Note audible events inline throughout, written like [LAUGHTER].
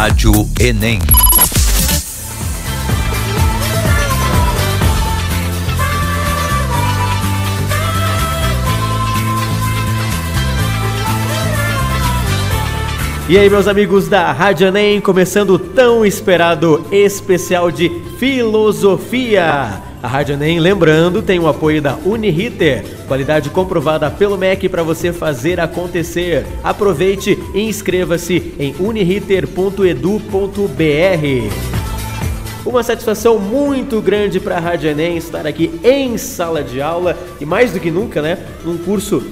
Rádio Enem. E aí, meus amigos da Rádio Enem, começando o tão esperado especial de filosofia. A Rádio Enem, lembrando, tem o apoio da Uniriter, qualidade comprovada pelo MEC para você fazer acontecer. Aproveite e inscreva-se em uniriter.edu.br. Uma satisfação muito grande para a Rádio Enem estar aqui em sala de aula e mais do que nunca, né, num curso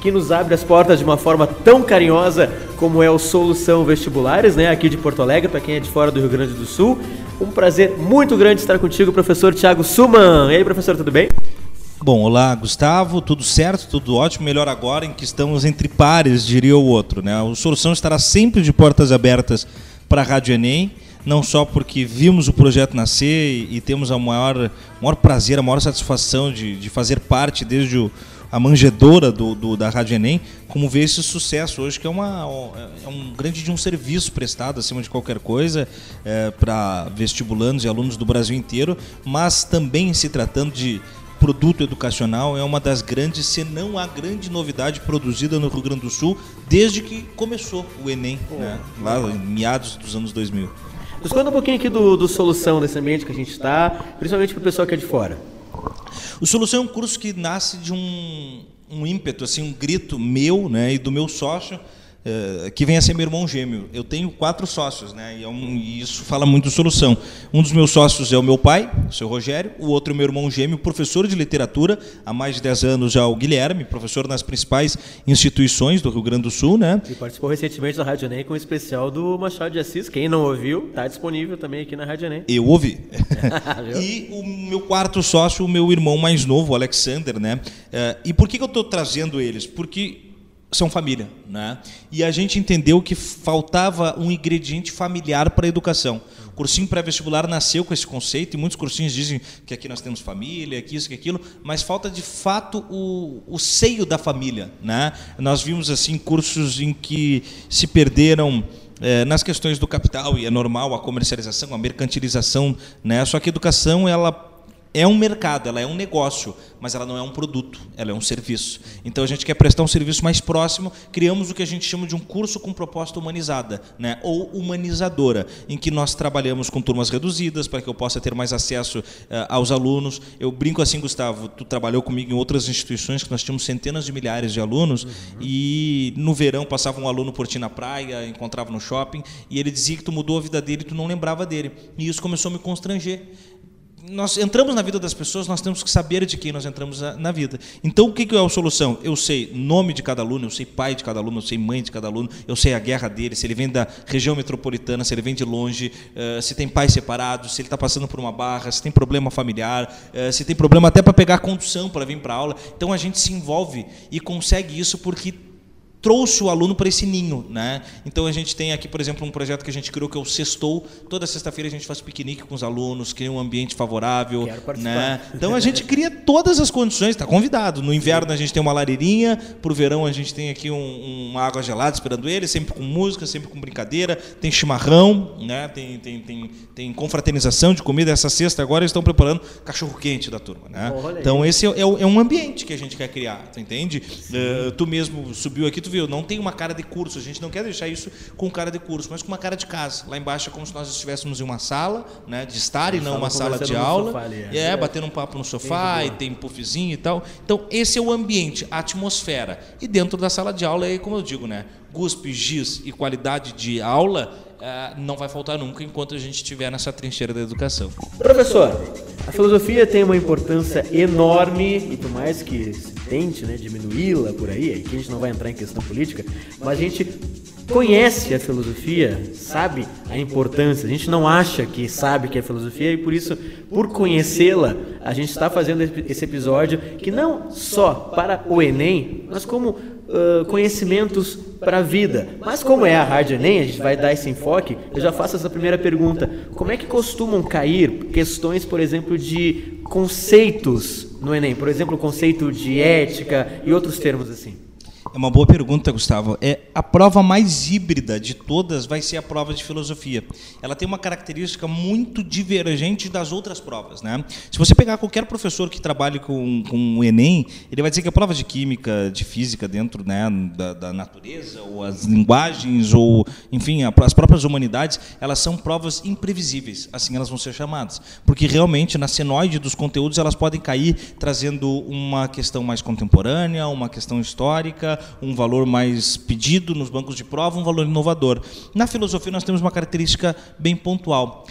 que nos abre as portas de uma forma tão carinhosa como é o Solução Vestibulares, né, aqui de Porto Alegre, para quem é de fora do Rio Grande do Sul. Um prazer muito grande estar contigo, professor Tiago Suman. E aí, professor, tudo bem? Bom, olá, Gustavo, tudo certo, tudo ótimo, melhor agora em que estamos entre pares, diria o outro, né? O Solução estará sempre de portas abertas para a Rádio Enem, não só porque vimos o projeto nascer e, temos a maior, maior prazer, a maior satisfação de, de fazer parte desde o a manjedora do, do, da Rádio Enem, como vê esse sucesso hoje, que é, uma, é um grande de um serviço prestado acima de qualquer coisa é, para vestibulandos e alunos do Brasil inteiro, mas também se tratando de produto educacional, é uma das grandes, se não a grande novidade produzida no Rio Grande do Sul desde que começou o Enem, né, lá em meados dos anos 2000. Nos conta um pouquinho aqui do, do solução desse ambiente que a gente está, principalmente para o pessoal que é de fora. O Solução é um curso que nasce de um, um ímpeto, assim, um grito meu né, e do meu sócio, eh, que vem a ser meu irmão gêmeo. Eu tenho quatro sócios, né? E, é um, e, isso fala muito de solução. Um dos meus sócios é o meu pai, o seu Rogério. O outro é o meu irmão gêmeo, professor de literatura, há mais de 10 anos já o Guilherme, professor nas principais instituições do Rio Grande do Sul, né? E participou recentemente da Rádio Enem com o um especial do Machado de Assis. Quem não ouviu, está disponível também aqui na Rádio Enem. Eu ouvi. [LAUGHS] e o meu quarto sócio, o meu irmão mais novo, o Alexander, né? Eh, e por que, que eu estou trazendo eles? Porque são família, né? E a gente entendeu que faltava um ingrediente familiar para a educação. O cursinho pré-vestibular nasceu com esse conceito e muitos cursinhos dizem que aqui nós temos família, que isso, que aquilo, mas falta de fato o, o seio da família, né? Nós vimos assim cursos em que se perderam é, nas questões do capital e é normal a comercialização, a mercantilização, né? Só que a educação ela é um mercado, ela é um negócio, mas ela não é um produto, ela é um serviço. Então a gente quer prestar um serviço mais próximo, criamos o que a gente chama de um curso com proposta humanizada, né? ou humanizadora, em que nós trabalhamos com turmas reduzidas para que eu possa ter mais acesso uh, aos alunos. Eu brinco assim, Gustavo, tu trabalhou comigo em outras instituições que nós tínhamos centenas de milhares de alunos uhum. e no verão passava um aluno por ti na praia, encontrava no shopping e ele dizia que tu mudou a vida dele e tu não lembrava dele. E isso começou a me constranger nós entramos na vida das pessoas, nós temos que saber de quem nós entramos na, vida. Então, o que, que é a solução? Eu sei nome de cada aluno, eu sei pai de cada aluno, eu sei mãe de cada aluno, eu sei a guerra dele, se ele vem da região metropolitana, se ele vem de longe, uh, se tem pais separados, se ele está passando por uma barra, se tem problema familiar, uh, se tem problema até para pegar condução para vir para aula. Então, a gente se envolve e consegue isso porque trouxe o aluno para esse ninho, né? Então a gente tem aqui, por exemplo, um projeto que a gente criou que é o Sextou. Toda sexta-feira a gente faz piquenique com os alunos, cria um ambiente favorável, né? Então a gente cria todas as condições, está convidado. No inverno a gente tem uma lareirinha, para o verão a gente tem aqui um, uma água gelada esperando ele, sempre com música, sempre com brincadeira, tem chimarrão, né? Tem, tem, tem, tem confraternização de comida. Essa sexta agora eles estão preparando cachorro quente da turma, né? Então esse é, é, é, um ambiente que a gente quer criar, tu entende? Uh, tu mesmo subiu aqui, tu viu, não tem uma cara de curso, a gente não quer deixar isso com cara de curso, mas com uma cara de casa. Lá embaixo é como se nós estivéssemos em uma sala, né, de estar e não uma sala de aula. Ali, é, é, batendo um papo no sofá, e tem puffzinho e tal. Então, esse é o ambiente, a atmosfera. E dentro da sala de aula, é como eu digo, né, guspe, giz e qualidade de aula uh, não vai faltar nunca enquanto a gente estiver nessa trincheira da educação. Professor, a filosofia tem uma importância enorme e por mais que se tente né, diminuí-la por aí, aqui a gente não vai entrar em questão política, mas a gente conhece a filosofia, sabe a importância. A gente não acha que sabe que é filosofia e por isso, por conhecê-la, a gente está fazendo esse episódio que não só para o Enem, mas como uh, conhecimentos para a vida. Mas como é a Rádio Enem, a gente vai dar esse enfoque, eu já faço essa primeira pergunta. Como é que costumam cair questões, por exemplo, de conceitos no Enem? Por exemplo, o conceito de ética e outros termos assim. É uma boa pergunta, Gustavo. É a prova mais híbrida de todas vai ser a prova de filosofia. Ela tem uma característica muito divergente das outras provas, né? Se você pegar qualquer professor que trabalhe com, com o Enem, ele vai dizer que a prova de química, de física dentro né, da, da natureza ou as linguagens ou, enfim, as próprias humanidades, elas são provas imprevisíveis. Assim elas vão ser chamadas, porque realmente na senoide dos conteúdos elas podem cair trazendo uma questão mais contemporânea, uma questão histórica um valor mais pedido nos bancos de prova, um valor inovador. Na filosofia, nós temos uma característica bem pontual.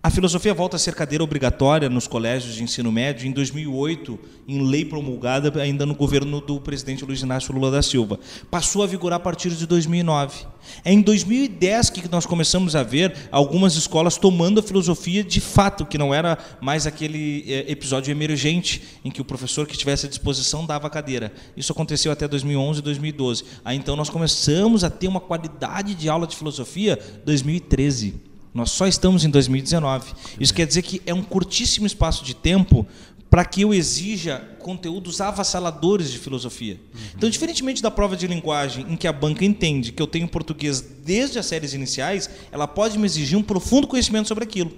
A filosofia volta a ser cadeira obrigatória nos colégios de ensino médio em 2008, em lei promulgada ainda no governo do presidente Luiz Inácio Lula da Silva. Passou a vigorar a partir de 2009. É em 2010 que nós começamos a ver algumas escolas tomando a filosofia de fato, que não era mais aquele é, episódio emergente em que o professor que tivesse à disposição dava a cadeira. Isso aconteceu até 2011 e 2012. Aí então nós começamos a ter uma qualidade de aula de filosofia 2013. Nós só estamos em 2019. Isso quer dizer que é um curtíssimo espaço de tempo para que eu exija conteúdos avassaladores de filosofia. Uhum. Então, diferentemente da prova de linguagem, em que a banca entende que eu tenho português desde as séries iniciais, ela pode me exigir um profundo conhecimento sobre aquilo.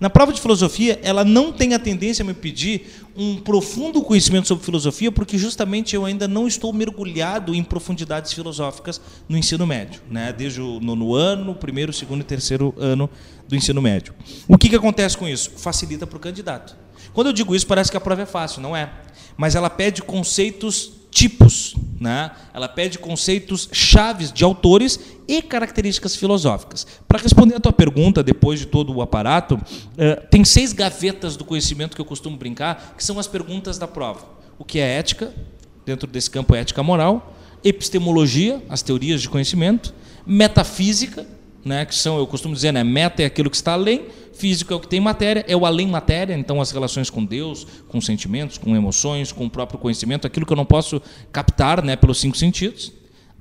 Na prova de filosofia, ela não tem a tendência a me pedir um profundo conhecimento sobre filosofia, porque justamente eu ainda não estou mergulhado em profundidades filosóficas no ensino médio, né? desde o nono ano, primeiro, segundo e terceiro ano do ensino médio. O que, que acontece com isso? Facilita para o candidato. Quando eu digo isso, parece que a prova é fácil, não é? Mas ela pede conceitos tipos, né? Ela pede conceitos chaves de autores e características filosóficas. Para responder a tua pergunta, depois de todo o aparato, eh, tem seis gavetas do conhecimento que eu costumo brincar, que são as perguntas da prova. O que é ética? Dentro desse campo, é ética moral. Epistemologia, as teorias de conhecimento. Metafísica, né, que são, eu costumo dizer, né, meta é aquilo que está além, físico é o que tem matéria, é o além matéria, então as relações com Deus, com sentimentos, com emoções, com o próprio conhecimento, aquilo que eu não posso captar né, pelos cinco sentidos.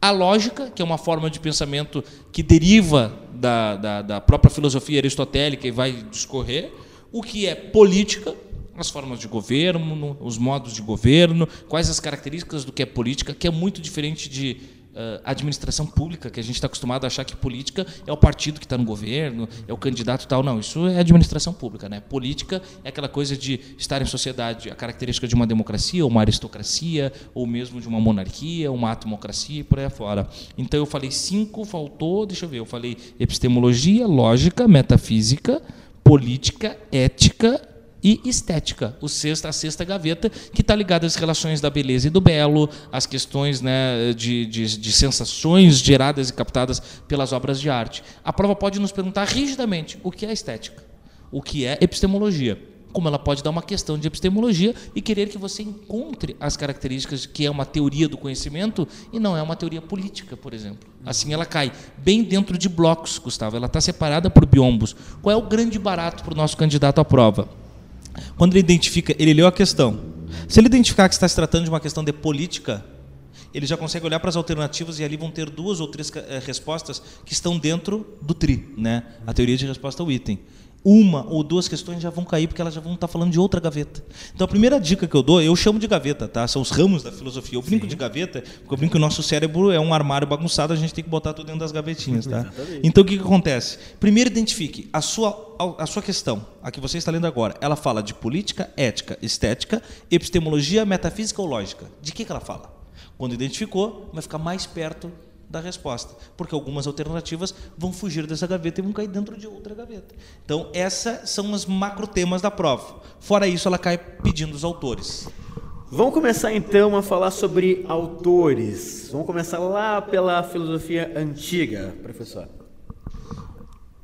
A lógica, que é uma forma de pensamento que deriva da, da, da própria filosofia aristotélica e vai discorrer. O que é política, as formas de governo, os modos de governo, quais as características do que é política, que é muito diferente de uh, administração pública, que a gente está acostumado a achar que política é o partido que está no governo, é o candidato tal. Não, isso é administração pública. Né? Política é aquela coisa de estar em sociedade, a característica de uma democracia, ou uma aristocracia, ou mesmo de uma monarquia, uma atmocracia e por aí afora. Então eu falei cinco, faltou, deixa eu ver, eu falei epistemologia, lógica, metafísica, política, ética e estética, o sexta, a sexta gaveta, que está ligada às relações da beleza e do belo, às questões né, de, de, de, sensações geradas e captadas pelas obras de arte. A prova pode nos perguntar rigidamente o que é estética, o que é epistemologia. Como ela pode dar uma questão de epistemologia e querer que você encontre as características que é uma teoria do conhecimento e não é uma teoria política, por exemplo. Assim ela cai bem dentro de blocos, Gustavo. Ela está separada por biombos. Qual é o grande barato para o nosso candidato à prova? Quando ele identifica, ele leu a questão. Se ele identificar que está se tratando de uma questão de política, ele já consegue olhar para as alternativas e ali vão ter duas ou três eh, respostas que estão dentro do TRI, né? a teoria de resposta ao item uma ou duas questões já vão cair porque elas já vão estar falando de outra gaveta. Então a primeira dica que eu dou, eu chamo de gaveta, tá? São os ramos da filosofia. Eu brinco Sim. de gaveta, porque eu brinco que o nosso cérebro é um armário bagunçado, a gente tem que botar tudo dentro das gavetinhas, tá? então o que, que acontece? Primeiro identifique a sua a sua questão, a que você está lendo agora, ela fala de política, ética, estética, epistemologia, metafísica ou lógica. De que, que ela fala? Quando identificou, vai ficar mais perto da resposta, porque algumas alternativas vão fugir dessa gaveta e vão cair dentro de outra gaveta. Então, essas são os macro temas da prova. Fora isso, ela cai pedindo os autores. Vamos começar então a falar sobre autores. Vamos começar lá pela filosofia antiga, professor.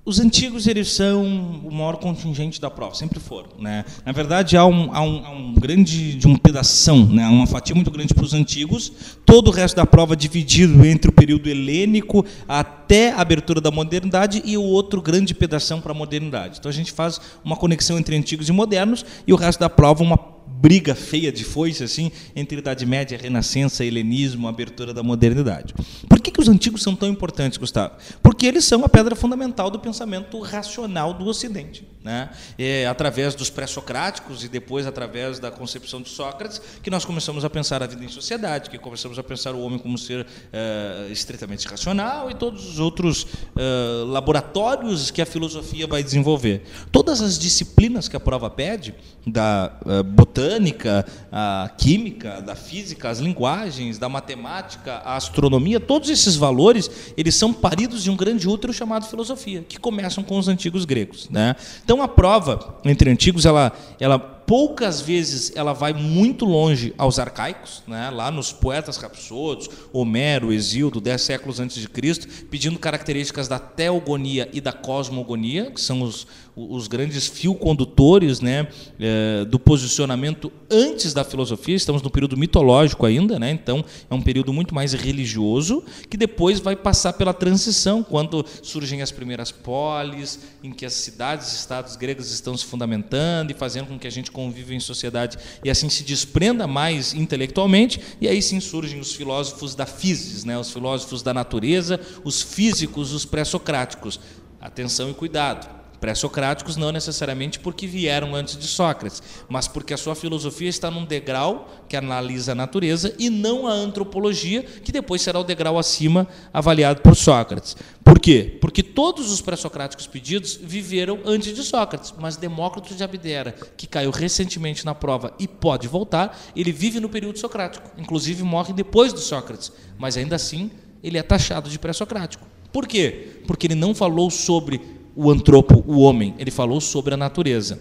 Os antigos eles são o maior contingente da prova, sempre foram. Né? Na verdade, há um, há um, há um grande de um pedação, né? uma fatia muito grande para os antigos. Todo o resto da prova dividido entre o período helênico até a abertura da modernidade e o outro grande pedação para a modernidade. Então a gente faz uma conexão entre antigos e modernos e o resto da prova uma briga feia de foice assim entre Idade Média, Renascença, Helenismo, abertura da modernidade. Por que, que os antigos são tão importantes, Gustavo? Porque porque eles são a pedra fundamental do pensamento racional do Ocidente. Né? É através dos pré-socráticos e depois através da concepção de Sócrates que nós começamos a pensar a vida em sociedade, que começamos a pensar o homem como ser uh, estritamente racional e todos os outros uh, laboratórios que a filosofia vai desenvolver. Todas as disciplinas que a prova pede, da uh, botânica, a química, da física, as linguagens, da matemática, a astronomia, todos esses valores eles são paridos de um grande útero chamado filosofia, que começam com os antigos gregos. Né? Então a prova entre antigos ela, ela poucas vezes ela vai muito longe aos arcaicos, né? lá nos poetas rapsodos, Homero, Exildo, dez séculos antes de Cristo, pedindo características da teogonia e da cosmogonia, que são os, os grandes fio condutores né? É, do posicionamento antes da filosofia. Estamos no período mitológico ainda, né? então é um período muito mais religioso, que depois vai passar pela transição, quando surgem as primeiras polis, em que as cidades e estados gregos estão se fundamentando e fazendo com que a gente convive em sociedade e assim se desprenda mais intelectualmente, e aí sim surgem os filósofos da physis, né? os filósofos da natureza, os físicos, os pré-socráticos. Atenção e cuidado pré-socráticos não necessariamente porque vieram antes de Sócrates, mas porque a sua filosofia está num degrau que analisa a natureza e não a antropologia, que depois será o degrau acima avaliado por Sócrates. Por quê? Porque todos os pré-socráticos pedidos viveram antes de Sócrates, mas Demócrito de Abdera, que caiu recentemente na prova e pode voltar, ele vive no período socrático, inclusive morre depois de Sócrates, mas ainda assim ele é taxado de pré-socrático. Por quê? Porque ele não falou sobre o antropo, o homem, ele falou sobre a natureza.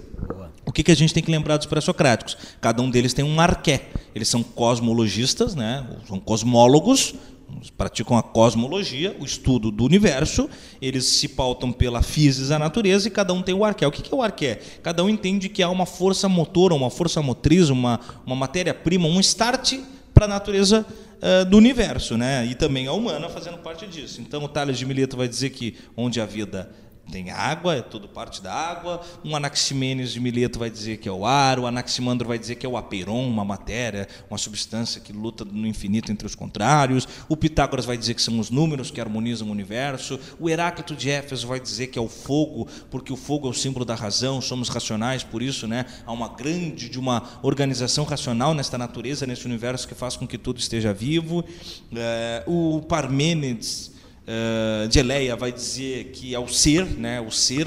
O que, que a gente tem que lembrar dos pré-socráticos? Cada um deles tem um arqué. Eles são cosmologistas, né? são cosmólogos, praticam a cosmologia, o estudo do universo, eles se pautam pela física da natureza e cada um tem o arqué. O que é o arqué? Cada um entende que há uma força motora, uma força motriz, uma, uma matéria-prima, um start para a natureza uh, do universo, né? e também a humana fazendo parte disso. Então, o Tales de Mileto vai dizer que onde a vida tem água, é tudo parte da água. Um Anaximenes de Mileto vai dizer que é o ar, o Anaximandro vai dizer que é o aperon, uma matéria, uma substância que luta no infinito entre os contrários. O Pitágoras vai dizer que são os números que harmonizam o universo. O Heráclito de Éfeso vai dizer que é o fogo, porque o fogo é o símbolo da razão, somos racionais, por isso, né, há uma grande de uma organização racional nesta natureza, nesse universo que faz com que tudo esteja vivo. É, o Parmênides uh, de Eleia vai dizer que é o ser, né, o ser,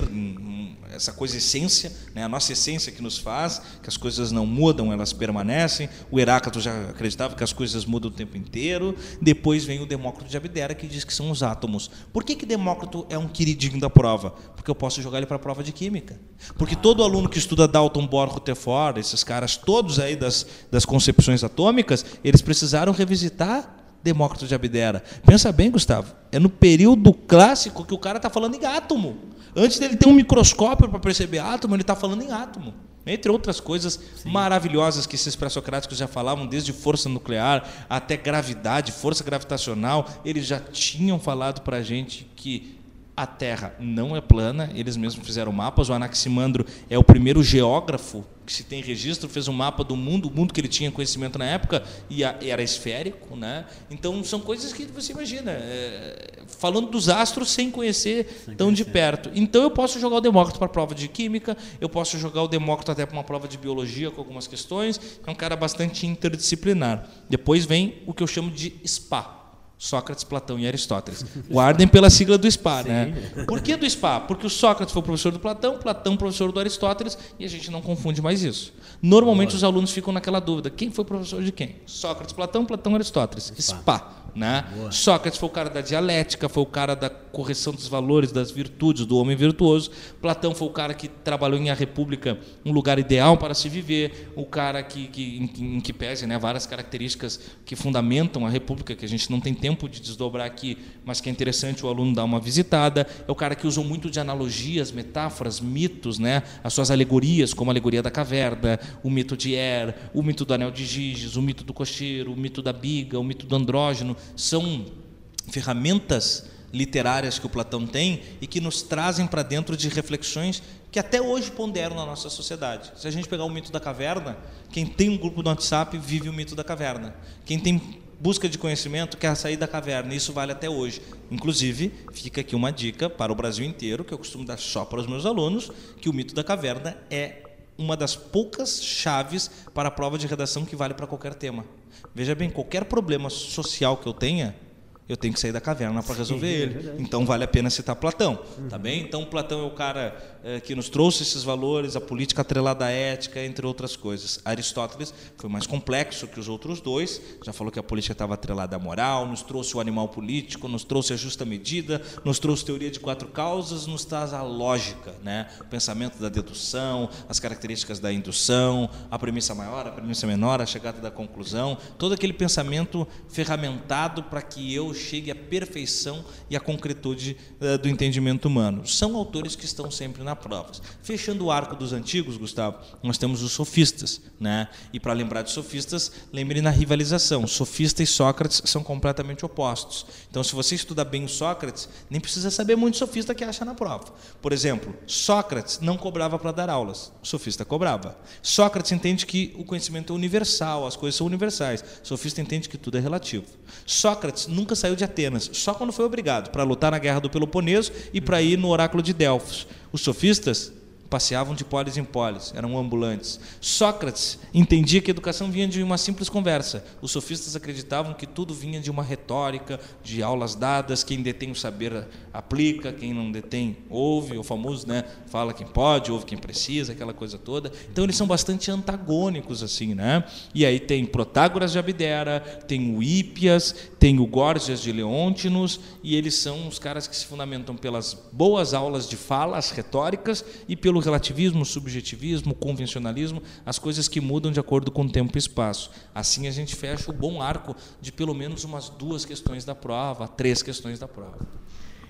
essa coisa essência, né, a nossa essência que nos faz, que as coisas não mudam, elas permanecem. O Heráclito já acreditava que as coisas mudam o tempo inteiro. Depois vem o Demócrito de Abdera que diz que são os átomos. Por que, que Demócrito é um queridinho da prova? Porque eu posso jogar ele para a prova de química. Porque todo aluno que estuda Dalton, Bohr, Rutherford, esses caras todos aí das, das concepções atômicas, eles precisaram revisitar Demócrito de Abdera. Pensa bem, Gustavo, é no período clássico que o cara está falando em átomo. Antes dele ter um microscópio para perceber átomo, ele está falando em átomo. Entre outras coisas Sim. maravilhosas que esses pré-socráticos já falavam, desde força nuclear até gravidade, força gravitacional, eles já tinham falado para a gente que a Terra não é plana, eles mesmos fizeram mapas. O Anaximandro é o primeiro geógrafo que se tem registro, fez um mapa do mundo, o mundo que ele tinha conhecimento na época e era esférico, né? Então são coisas que você imagina, é, falando dos astros sem conhecer sem tão conhecer. de perto. Então eu posso jogar o Demócrito para a prova de química, eu posso jogar o Demócrito até para uma prova de biologia com algumas questões. É um cara bastante interdisciplinar. Depois vem o que eu chamo de SPA Sócrates, Platão e Aristóteles. Guardem pela sigla do SPA, Sim. né? Por que do SPA? Porque o Sócrates foi o professor do Platão, Platão professor do Aristóteles, e a gente não confunde mais isso. Normalmente Boa. os alunos ficam naquela dúvida: quem foi professor de quem? Sócrates, Platão, Platão, Aristóteles. SPA. SPA. Né? Sócrates foi o cara da dialética, foi o cara da correção dos valores, das virtudes do homem virtuoso. Platão foi o cara que trabalhou em A República, um lugar ideal para se viver, o cara que, que em, em, que pese né, várias características que fundamentam a República, que a gente não tem tempo de desdobrar aqui, mas que é interessante o aluno dar uma visitada. É o cara que usou muito de analogias, metáforas, mitos, né, as suas alegorias, como a alegoria da caverna, o mito de Er, o mito do anel de Giges, o mito do cocheiro, o mito da biga, o mito do andrógeno são ferramentas literárias que o Platão tem e que nos trazem para dentro de reflexões que até hoje ponderam na nossa sociedade. Se a gente pegar o mito da caverna, quem tem um grupo no WhatsApp vive o mito da caverna. Quem tem busca de conhecimento quer sair da caverna. Isso vale até hoje. Inclusive, fica aqui uma dica para o Brasil inteiro, que eu costumo dar só para os meus alunos, que o mito da caverna é uma das poucas chaves para a prova de redação que vale para qualquer tema. Veja bem, qualquer problema social que eu tenha, eu tenho que sair da caverna para resolver Sim, é ele. Então vale a pena citar Platão, uhum. tá bem? Então Platão é o cara que nos trouxe esses valores, a política atrelada à ética, entre outras coisas. Aristóteles foi mais complexo que os outros dois, já falou que a política estava atrelada à moral, nos trouxe o animal político, nos trouxe a justa medida, nos trouxe teoria de quatro causas, nos traz a lógica, né? O pensamento da dedução, as características da indução, a premissa maior, a premissa menor, a chegada da conclusão, todo aquele pensamento ferramentado para que eu chegue à perfeição e à concretude uh, do entendimento humano. São autores que estão sempre na prova. Fechando o arco dos antigos, Gustavo, nós temos os sofistas, né? E para lembrar de sofistas, lembre na rivalização. Sofista e Sócrates são completamente opostos. Então, se você estuda bem o Sócrates, nem precisa saber muito sofista que acha na prova. Por exemplo, Sócrates não cobrava para dar aulas, o sofista cobrava. Sócrates entende que o conhecimento é universal, as coisas são universais. O sofista entende que tudo é relativo. Sócrates nunca saiu de Atenas, só quando foi obrigado, para lutar na guerra do Peloponeso e para ir no oráculo de Delfos. Os sofistas passeavam de polis em polis, eram ambulantes. Sócrates entendia que a educação vinha de uma simples conversa. Os sofistas acreditavam que tudo vinha de uma retórica, de aulas dadas, quem detém o saber aplica, quem não detém ouve, o famoso, né, fala quem pode, ouve quem precisa, aquela coisa toda. Então eles são bastante antagônicos assim, né? E aí tem Protágoras de Abdera, tem o Hípias, tem o Górgias de Leôntinos, e eles são os caras que se fundamentam pelas boas aulas de fala, as retóricas e pelo relativismo, subjetivismo, convencionalismo, as coisas que mudam de acordo com o tempo e espaço. Assim a gente fecha o bom arco de pelo menos umas duas questões da prova, três questões da prova.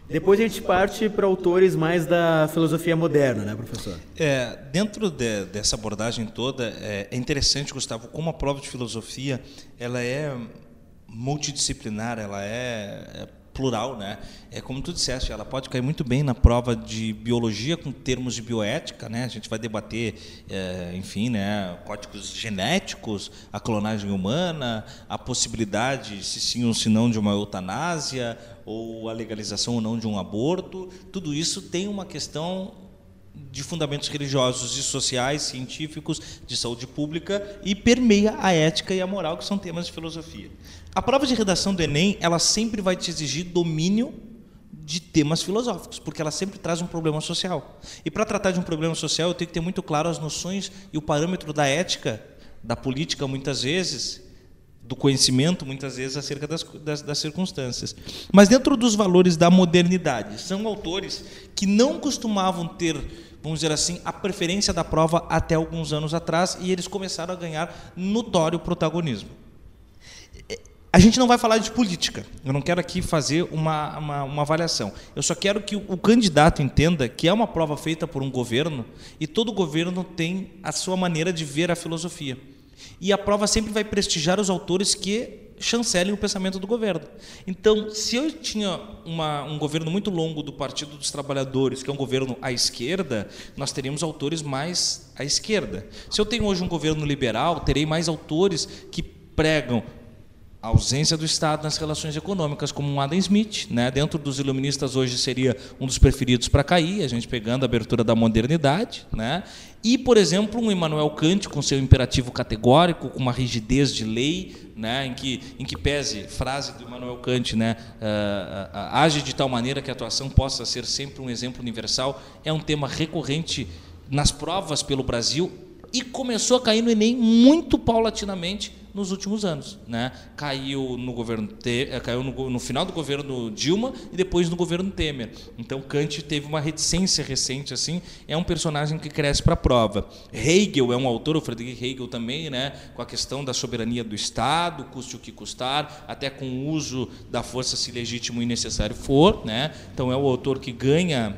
Depois a gente parte para autores mais da filosofia moderna, né, professor? É, dentro de, dessa abordagem toda, é, é, interessante, Gustavo, como a prova de filosofia ela é multidisciplinar, ela é, é plural, né? É como tu disseste, ela pode cair muito bem na prova de biologia com termos de bioética, né? A gente vai debater, é, enfim, né, códigos genéticos, a clonagem humana, a possibilidade, se sim ou se não, de uma eutanásia ou a legalização ou não de um aborto. Tudo isso tem uma questão de fundamentos religiosos e sociais, científicos, de saúde pública e permeia a ética e a moral, que são temas de filosofia. A prova de redação do Enem, ela sempre vai te exigir domínio de temas filosóficos, porque ela sempre traz um problema social. E para tratar de um problema social, eu tenho que ter muito claro as noções e o parâmetro da ética, da política, muitas vezes, do conhecimento, muitas vezes, acerca das, das, das, circunstâncias. Mas dentro dos valores da modernidade, são autores que não costumavam ter, vamos dizer assim, a preferência da prova até alguns anos atrás, e eles começaram a ganhar notório protagonismo. A gente não vai falar de política. Eu não quero aqui fazer uma, uma, uma, avaliação. Eu só quero que o candidato entenda que é uma prova feita por um governo e todo governo tem a sua maneira de ver a filosofia. E a prova sempre vai prestigiar os autores que chancelem o pensamento do governo. Então, se eu tinha uma, um governo muito longo do Partido dos Trabalhadores, que é um governo à esquerda, nós teríamos autores mais à esquerda. Se eu tenho hoje um governo liberal, terei mais autores que pregam a ausência do Estado nas relações econômicas, como um Adam Smith, né? dentro dos iluministas hoje seria um dos preferidos para cair, a gente pegando a abertura da modernidade, né? e, por exemplo, um Immanuel Kant com seu imperativo categórico, com uma rigidez de lei, né? em, que, em que pese, frase do Immanuel Kant, né? Uh, uh, age de tal maneira que a atuação possa ser sempre um exemplo universal, é um tema recorrente nas provas pelo Brasil e começou a cair no Enem muito paulatinamente nos últimos anos. Né? Caiu no governo eh, caiu no, no, final do governo Dilma e depois no governo Temer. Então Kant teve uma reticência recente assim, é um personagem que cresce para a prova. Hegel é um autor, o Friedrich Hegel também, né, com a questão da soberania do Estado, custe o que custar, até com o uso da força se legítimo e necessário for, né? Então é o autor que ganha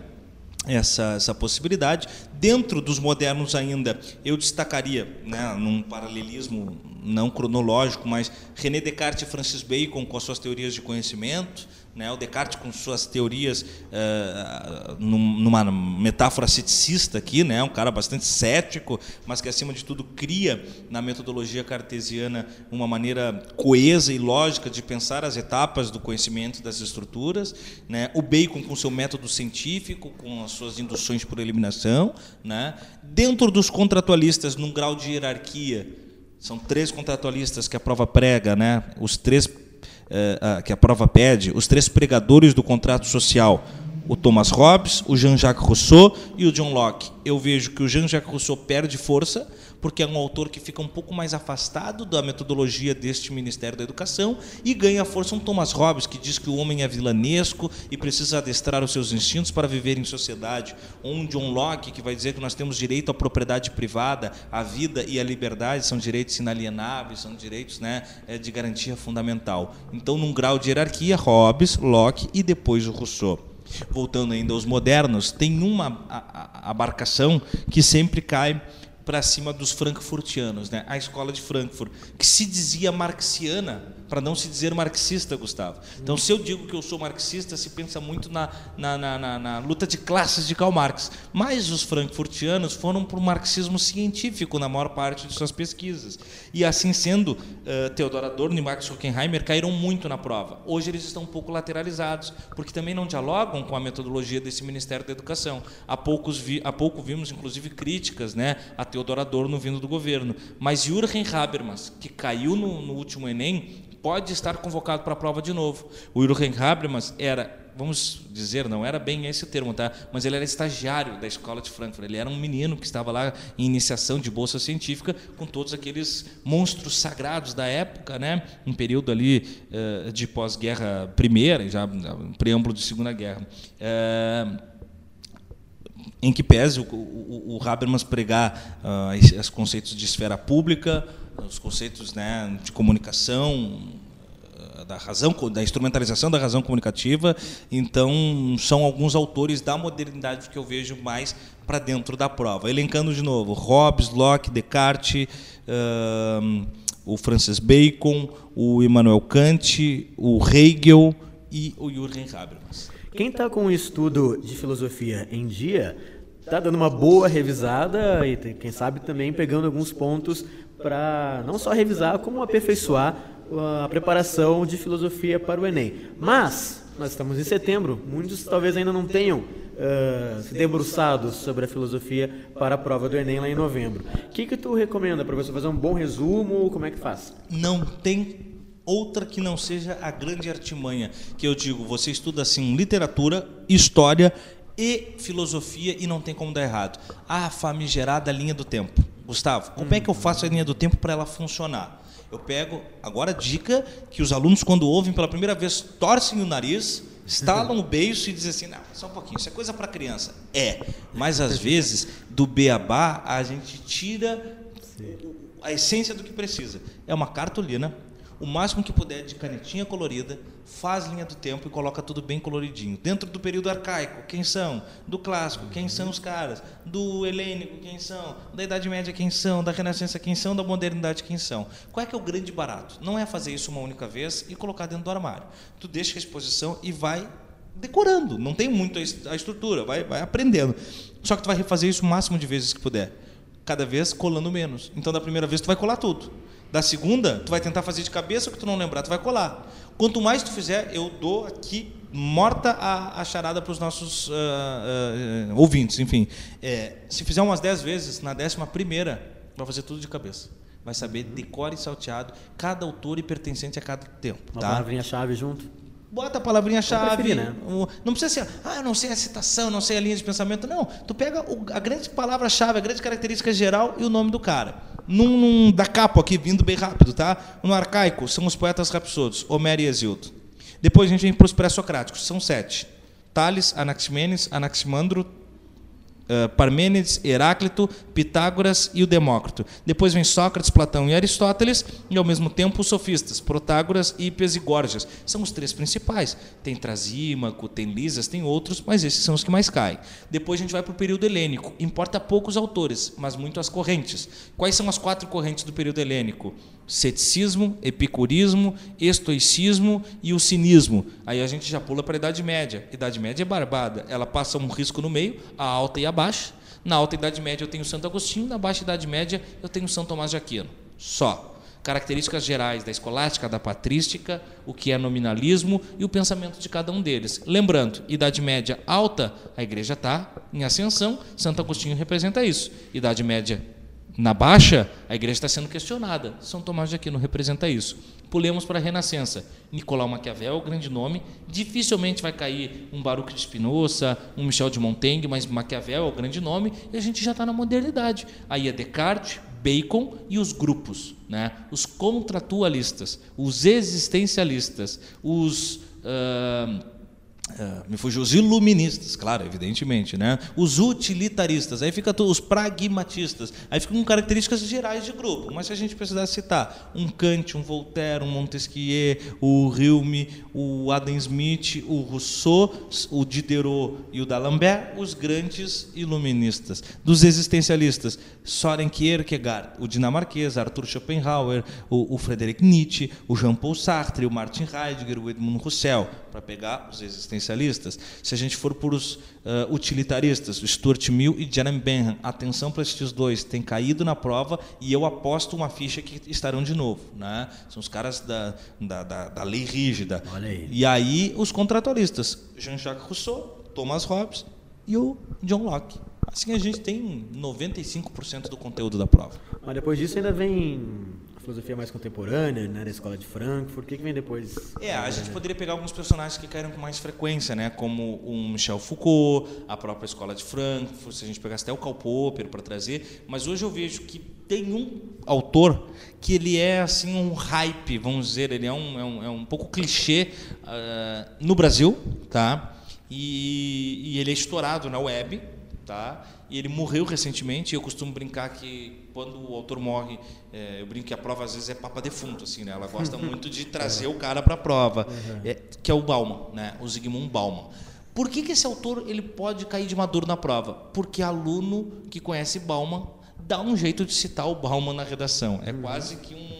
essa, essa possibilidade. Dentro dos modernos ainda, eu destacaria, né, num paralelismo não cronológico, mas René Descartes e Francis Bacon com as suas teorias de conhecimento, né? O Descartes com suas teorias uh, numa metáfora ceticista aqui, né? Um cara bastante cético, mas que acima de tudo cria na metodologia cartesiana uma maneira coesa e lógica de pensar as etapas do conhecimento das estruturas, né? O Bacon com seu método científico, com as suas induções por eliminação, né? Dentro dos contratualistas num grau de hierarquia, são três contratualistas que a prova prega, né? Os três uh, que a prova pede, os três pregadores do contrato social, o Thomas Hobbes, o Jean-Jacques Rousseau e o John Locke. Eu vejo que o Jean-Jacques Rousseau perde força, porque é um autor que fica um pouco mais afastado da metodologia deste Ministério da Educação e ganha força um Thomas Hobbes, que diz que o homem é vilanesco e precisa adestrar os seus instintos para viver em sociedade. Ou um John Locke, que vai dizer que nós temos direito à propriedade privada, à vida e à liberdade, são direitos inalienáveis, são direitos né, é, de garantia fundamental. Então, num grau de hierarquia, Hobbes, Locke e depois o Rousseau voltando ainda aos modernos, tem uma abarcação que sempre cai para cima dos frankfurtianos, né? a escola de Frankfurt, que se dizia marxiana, para não se dizer marxista, Gustavo. Então, se eu digo que eu sou marxista, se pensa muito na, na, na, na, na luta de classes de Karl Marx. Mas os frankfurtianos foram para o marxismo científico na maior parte de suas pesquisas. E assim sendo, uh, Theodor Adorno e Max Horkheimer caíram muito na prova. Hoje eles estão um pouco lateralizados, porque também não dialogam com a metodologia desse Ministério da Educação. Há, poucos vi, há pouco vimos, inclusive, críticas né, a Theodor Adorno vindo do governo. Mas Jürgen Habermas, que caiu no, no último Enem, pode estar convocado para a prova de novo. O Jürgen Habermas era, vamos dizer, não era bem esse o termo, tá? mas ele era estagiário da escola de Frankfurt. Ele era um menino que estava lá em iniciação de bolsa científica com todos aqueles monstros sagrados da época, né? um período ali uh, de pós-guerra primeira, já um preâmbulo de segunda guerra. Uh, em que pese o, o, o Habermas pregar uh, os conceitos de esfera pública, os conceitos né, de comunicação, uh, da razão, da instrumentalização da razão comunicativa. Então, são alguns autores da modernidade que eu vejo mais para dentro da prova. Elencando de novo: Hobbes, Locke, Descartes, uh, o Francis Bacon, o Immanuel Kant, o Hegel e o Jürgen Habermas. Quem está com o estudo de filosofia em dia está dando uma boa revisada e, quem sabe, também pegando alguns pontos para não só revisar, como aperfeiçoar a preparação de filosofia para o Enem. Mas, nós estamos em setembro, muitos talvez ainda não tenham uh, se debruçado sobre a filosofia para a prova do Enem lá em novembro. O que, que tu recomenda, professor? Fazer um bom resumo? Como é que faz? Não tem outra que não seja a grande artimanha, que eu digo, você estuda assim literatura, história e filosofia e não tem como dar errado. A famigerada linha do tempo. Gustavo, como é que eu faço a linha do tempo para ela funcionar? Eu pego, agora dica que os alunos quando ouvem pela primeira vez torcem o nariz, estalam [LAUGHS] o beijo e dizem assim, não, só um pouquinho, isso é coisa para criança. É, mas às vezes do beabá a gente tira a essência do que precisa. É uma cartolina o máximo que puder de canetinha colorida, faz linha do tempo e coloca tudo bem coloridinho. Dentro do período arcaico, quem são? Do clássico, quem são os caras? Do helênico, quem são? Da Idade Média, quem são? Da Renascença, quem são? Da modernidade, quem são? Qual é que é o grande barato? Não é fazer isso uma única vez e colocar dentro do armário. Tu deixa a exposição e vai decorando. Não tem muito a estrutura, vai, vai aprendendo. Só que tu vai refazer isso o máximo de vezes que puder. Cada vez colando menos. Então, da primeira vez, tu vai colar tudo. Da segunda, tu vai tentar fazer de cabeça o que tu não lembrar, tu vai colar. Quanto mais tu fizer, eu dou aqui morta a, a charada para os nossos uh, uh, ouvintes. Enfim, é, se fizer umas 10 vezes, na décima primeira, vai fazer tudo de cabeça. Vai saber decore e salteado cada autor e pertencente a cada tempo. Uma tá? palavrinha-chave junto? Bota a palavrinha-chave. Né? Não precisa ser, ah, eu não sei a citação, não sei a linha de pensamento. Não, tu pega a grande palavra-chave, a grande característica geral e o nome do cara. Num, num, da capo aqui, vindo bem rápido, tá? No arcaico, são os poetas rapsodos, Homero e Exildo. Depois a gente vem para os pré-socráticos, são sete. Tales, Anaximenes, Anaximandro, uh, Parmênides, Heráclito, Pitágoras e o Demócrito. Depois vem Sócrates, Platão e Aristóteles, e ao mesmo tempo os sofistas, Protágoras, e Górgias. São os três principais. Tem Trasímaco, tem Lisas, tem outros, mas esses são os que mais caem. Depois a gente vai para o período helênico. Importa poucos autores, mas muito as correntes. Quais são as quatro correntes do período helênico? Ceticismo, epicurismo, estoicismo e o cinismo. Aí a gente já pula para a Idade Média. Idade Média é barbada. Ela passa um risco no meio, a alta e a baixa. Na alta Idade Média eu tenho Santo Agostinho, na baixa Idade Média eu tenho São Tomás de Aquino. Só. Características gerais da escolástica, da patrística, o que é nominalismo e o pensamento de cada um deles. Lembrando, Idade Média alta, a igreja está em ascensão, Santo Agostinho representa isso. Idade Média na baixa, a igreja está sendo questionada. São Tomás de Aquino representa isso. Pulemos para a Renascença. Nicolau Maquiavel é o grande nome. Dificilmente vai cair um Baruch de Spinoza, um Michel de Montaigne, mas Maquiavel é o grande nome e a gente já está na modernidade. Aí é Descartes, Bacon e os grupos, né? os contratualistas, os existencialistas, os. Uh, Uh, me fugiu os iluministas, claro, evidentemente, né? Os utilitaristas, aí fica os pragmatistas, aí ficam características gerais de grupo. Mas se a gente precisasse citar um Kant, um Voltaire, um Montesquieu, o Hume, o Adam Smith, o Rousseau, o Diderot e o D'Alembert, os grandes iluministas. Dos existencialistas, Soren Kierkegaard, o dinamarquês, Arthur Schopenhauer, o, o Nietzsche, o Jean-Paul Sartre, o Martin Heidegger, o Edmund Husserl, para pegar os existencialistas. Se a gente for por os uh, utilitaristas, o Stuart Mill e Jeremy Benham, atenção para esses dois, tem caído na prova e eu aposto uma ficha que estarão de novo. Né? São os caras da, da, da, da lei rígida. Aí. E aí os contratualistas, Jean-Jacques Rousseau, Thomas Hobbes e o John Locke. Assim a gente tem 95% do conteúdo da prova. Mas depois disso ainda vem filosofia mais contemporânea, né, na escola de Frankfurt. O que, que vem depois? É, a gente poderia pegar alguns personagens que caíram com mais frequência, né, como o Michel Foucault, a própria escola de Frankfurt, se a gente pegasse até o Karl Popper para trazer. Mas hoje eu vejo que tem um autor que ele é assim um hype, vamos dizer, ele é um, é um, é um pouco clichê uh, no Brasil, tá? E, e ele é estourado na web, tá? E ele morreu recentemente. eu costumo brincar que quando o autor morre, é, eu brinco que a prova às vezes é papa defunto, assim, né? Ela gosta [LAUGHS] muito de trazer o cara para a prova, uhum. é, que é o Bauman, né? O Zygmunt Bauman. Por que, que esse autor ele pode cair de maduro na prova? Porque aluno que conhece Bauman dá um jeito de citar o Bauman na redação. É quase que um,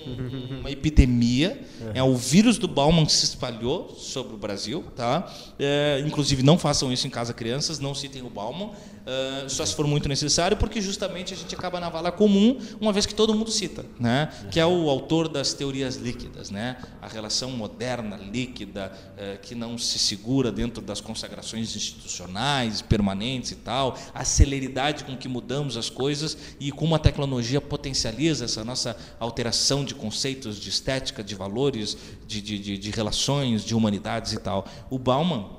uma epidemia. É o vírus do Bauman que se espalhou sobre o Brasil, tá? É, inclusive não façam isso em casa, crianças. Não citem o Bauman. Uh, só se for muito necessário, porque justamente a gente acaba na vala comum, uma vez que todo mundo cita, né? que é o autor das teorias líquidas, né? a relação moderna líquida, uh, que não se segura dentro das consagrações institucionais, permanentes e tal, a celeridade com que mudamos as coisas e como a tecnologia potencializa essa nossa alteração de conceitos, de estética, de valores, de, de, de, de relações, de humanidades e tal. O Bauman,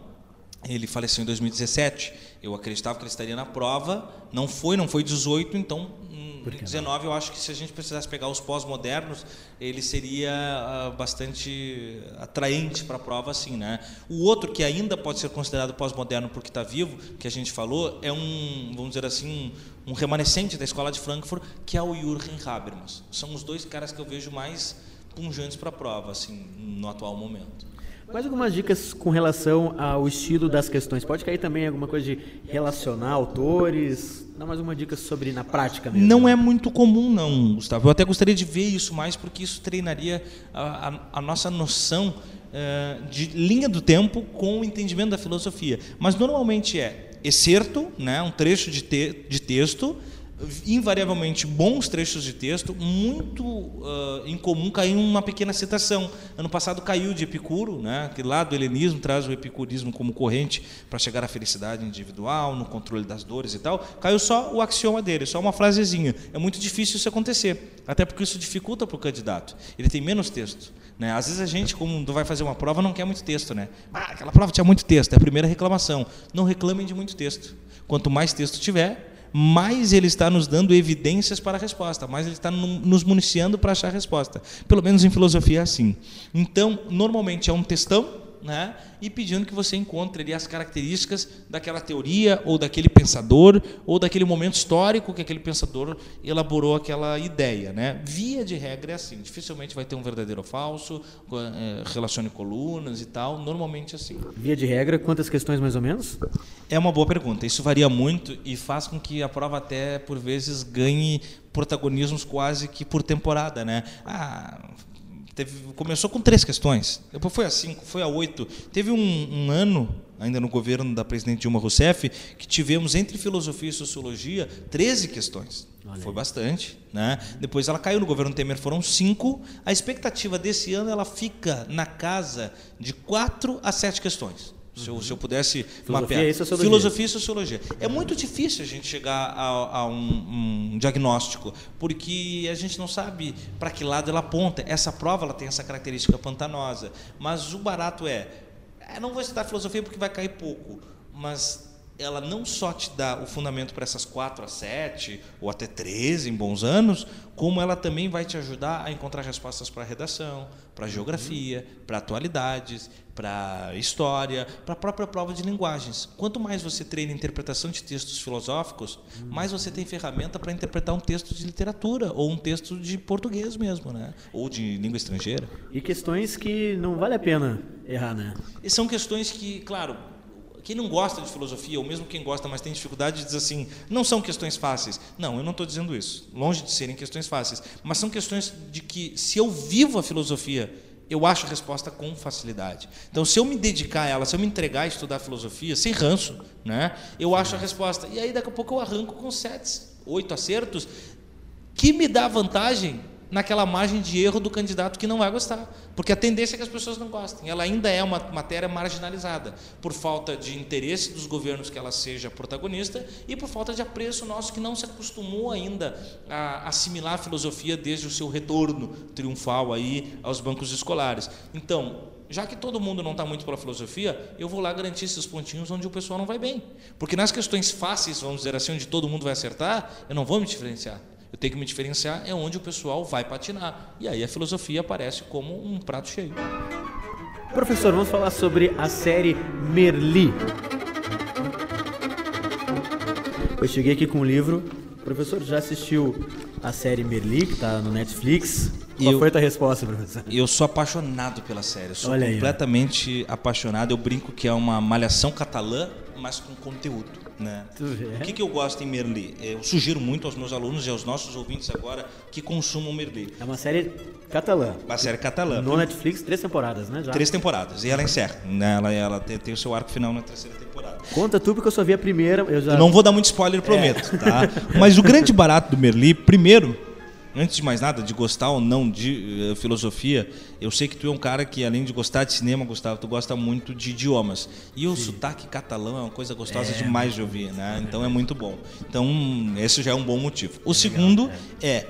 ele faleceu em 2017. Eu acreditava que ele estaria na prova, não foi, não foi 18, então em 19 eu acho que se a gente precisasse pegar os pós-modernos, ele seria uh, bastante atraente para a prova, assim, né? O outro que ainda pode ser considerado pós-moderno porque está vivo, que a gente falou, é um, vamos dizer assim, um, um remanescente da escola de Frankfurt, que é o Jürgen Habermas. São os dois caras que eu vejo mais punjantes para a prova, assim, no atual momento. Mais algumas dicas com relação ao estilo das questões. Pode cair também alguma coisa de relacionar autores? Dá mais uma dica sobre na prática mesmo. Não é muito comum, não, Gustavo. Eu até gostaria de ver isso mais, porque isso treinaria a, a, a nossa noção uh, de linha do tempo com o entendimento da filosofia. Mas normalmente é excerto, né, um trecho de, te, de texto invariavelmente bons trechos de texto, muito uh, incomum cair uma pequena citação. Ano passado caiu de Epicuro, né, que lá do helenismo traz o epicurismo como corrente para chegar à felicidade individual, no controle das dores e tal. Caiu só o axioma dele, só uma frasezinha. É muito difícil isso acontecer, até porque isso dificulta para o candidato. Ele tem menos texto. Né? Às vezes a gente, quando vai fazer uma prova, não quer muito texto. Né? Ah, aquela prova tinha muito texto, é a primeira reclamação. Não reclamem de muito texto. Quanto mais texto tiver, mais ele está nos dando evidências para a resposta, mais ele está nos municiando para achar a resposta. Pelo menos em filosofia é assim. Então, normalmente é um textão, né? e pedindo que você encontre ali as características daquela teoria, ou daquele pensador, ou daquele momento histórico que aquele pensador elaborou aquela ideia. Né? Via de regra é assim, dificilmente vai ter um verdadeiro ou falso, é, relacione colunas e tal, normalmente assim. Via de regra, quantas questões mais ou menos? É uma boa pergunta. Isso varia muito e faz com que a prova até, por vezes, ganhe protagonismos quase que por temporada. Né? Ah, Teve, começou com três questões, depois foi a cinco, foi a oito. Teve um, um, ano, ainda no governo da presidente Dilma Rousseff, que tivemos entre filosofia e sociologia 13 questões. Foi bastante. Né? Depois ela caiu no governo Temer, foram cinco. A expectativa desse ano ela fica na casa de quatro a sete questões. Se eu, se eu pudesse filosofia mapear. E sociologia. Filosofia e sociologia. É muito difícil a gente chegar a, a um, um, diagnóstico, porque a gente não sabe para que lado ela aponta. Essa prova ela tem essa característica pantanosa. Mas o barato é, é não vou estudar filosofia porque vai cair pouco, mas ela não só te dá o fundamento para essas 4 a 7 ou até 13 em bons anos, como ela também vai te ajudar a encontrar respostas para redação, para geografia, para atualidades, para história, para a própria prova de linguagens. Quanto mais você treina interpretação de textos filosóficos, mais você tem ferramenta para interpretar um texto de literatura ou um texto de português mesmo, né? Ou de língua estrangeira. E questões que não vale a pena errar, né? E são questões que, claro, quem não gosta de filosofia, ou mesmo quem gosta, mas tem dificuldade, diz assim: não são questões fáceis. Não, eu não estou dizendo isso. Longe de serem questões fáceis. Mas são questões de que, se eu vivo a filosofia, eu acho a resposta com facilidade. Então, se eu me dedicar a ela, se eu me entregar a estudar filosofia, sem ranço, né, eu acho a resposta. E aí, daqui a pouco, eu arranco com sete, oito acertos, que me dá vantagem naquela margem de erro do candidato que não vai gostar. Porque a tendência é que as pessoas não gostem. Ela ainda é uma matéria marginalizada, por falta de interesse dos governos que ela seja protagonista e por falta de apreço nosso que não se acostumou ainda a assimilar a filosofia desde o seu retorno triunfal aí aos bancos escolares. Então, já que todo mundo não está muito pela filosofia, eu vou lá garantir esses pontinhos onde o pessoal não vai bem. Porque nas questões fáceis, vamos dizer assim, onde todo mundo vai acertar, eu não vou me diferenciar. Eu tenho que me diferenciar é onde o pessoal vai patinar. E aí a filosofia aparece como um prato cheio. Professor, vamos falar sobre a série Merli. Eu cheguei aqui com um livro. Professor já assistiu a série Merli, que está no Netflix. Qual eu, foi a tua resposta, professor? Eu sou apaixonado pela série. Eu sou Olha completamente aí, apaixonado. Eu brinco que é uma malhação catalã, mas com conteúdo. Né? O que, que eu gosto em Merli? Eu sugiro muito aos meus alunos e aos nossos ouvintes agora que consumam Merli. É uma série catalã. Uma série catalã. No Netflix, três temporadas, né? Já. Três temporadas. E ela encerra. Né? Ela, ela tem, tem, o seu arco final na terceira temporada. Conta tu, porque eu só vi a primeira. Eu, já... eu não vou dar muito spoiler, prometo. É. Tá? Mas o grande barato do Merli, primeiro, antes de mais nada, de gostar ou não de uh, filosofia, eu sei que tu é um cara que, além de gostar de cinema, Gustavo, tu gosta muito de idiomas. E o Sim. sotaque catalão é uma coisa gostosa é, demais de ouvir, né? Então é muito bom. Então, esse já é um bom motivo. O segundo é. é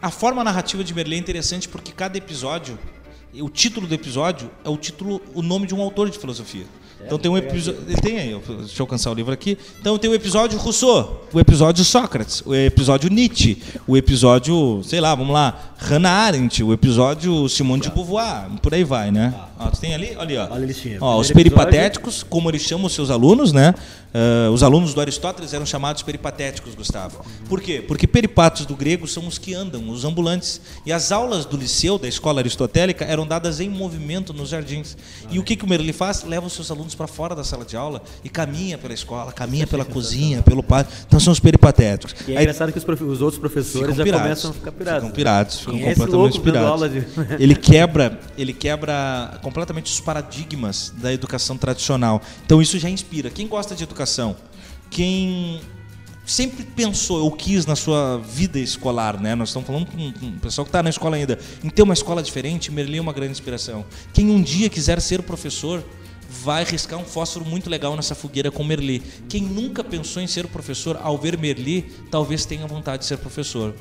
a forma narrativa de Merlin é interessante porque cada episódio, o título do episódio é o título, o nome de um autor de filosofia. Então tem um episódio. Tem aí, deixa eu alcançar o livro aqui. Então tem o episódio Rousseau, o episódio Sócrates, o episódio Nietzsche, o episódio, sei lá, vamos lá, Hannah Arendt, o episódio Simone de Beauvoir, por aí vai, né? Ó, tem ali? Ali, ó. Olha a Ó, os peripatéticos, como eles chamam os seus alunos, né? Uh, os alunos do Aristóteles eram chamados peripatéticos, Gustavo. Por quê? Porque peripatos do grego são os que andam, os ambulantes. E as aulas do liceu, da escola aristotélica, eram dadas em movimento nos jardins. E o que, que o Merli faz? Leva os seus alunos para fora da sala de aula e caminha pela escola, caminha pela cozinha, [LAUGHS] pelo pátio. Então são os peripatéticos. E é Aí, engraçado que os, os, outros professores já pirados, começam a ficar pirados. Ficam pirados, ficam Quem completamente é pirados. De... [LAUGHS] ele quebra, ele quebra completamente os paradigmas da educação tradicional. Então isso já inspira. Quem gosta de educação educação, quem sempre pensou ou quis na sua vida escolar, né? Nós estamos falando com, com o pessoal que está na escola ainda, em ter uma escola diferente, Merli é uma grande inspiração. Quem um dia quiser ser professor, vai riscar um fósforo muito legal nessa fogueira com Merli. Quem nunca pensou em ser professor, ao ver Merli, talvez tenha vontade de ser professor.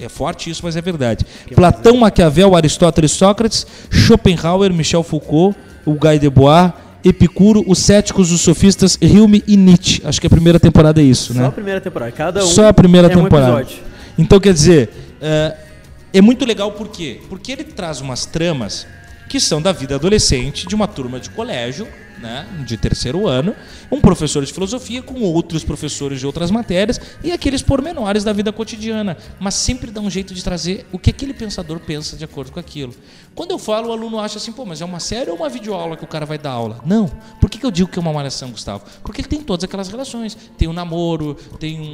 É forte isso, mas é verdade. Platão, Maquiavel, Aristóteles, Sócrates, Schopenhauer, Michel Foucault, o Guy Debord, Epicuro, os céticos, os sofistas, Hume e Nietzsche. Acho que a primeira temporada é isso, Só né? Só a primeira temporada. Cada um Só a primeira é temporada. Um então, quer dizer, é, é muito legal por quê? Porque ele traz umas tramas que são da vida adolescente de uma turma de colégio né, de terceiro ano, um professor de filosofia com outros professores de outras matérias e aqueles pormenores da vida cotidiana, mas sempre dá um jeito de trazer o que aquele pensador pensa de acordo com aquilo. Quando eu falo, o aluno acha assim, pô, mas é uma série ou uma videoaula que o cara vai dar aula? Não. Por que, que eu digo que é uma malhação, Gustavo? Porque ele tem todas aquelas relações. Tem o um namoro, tem um,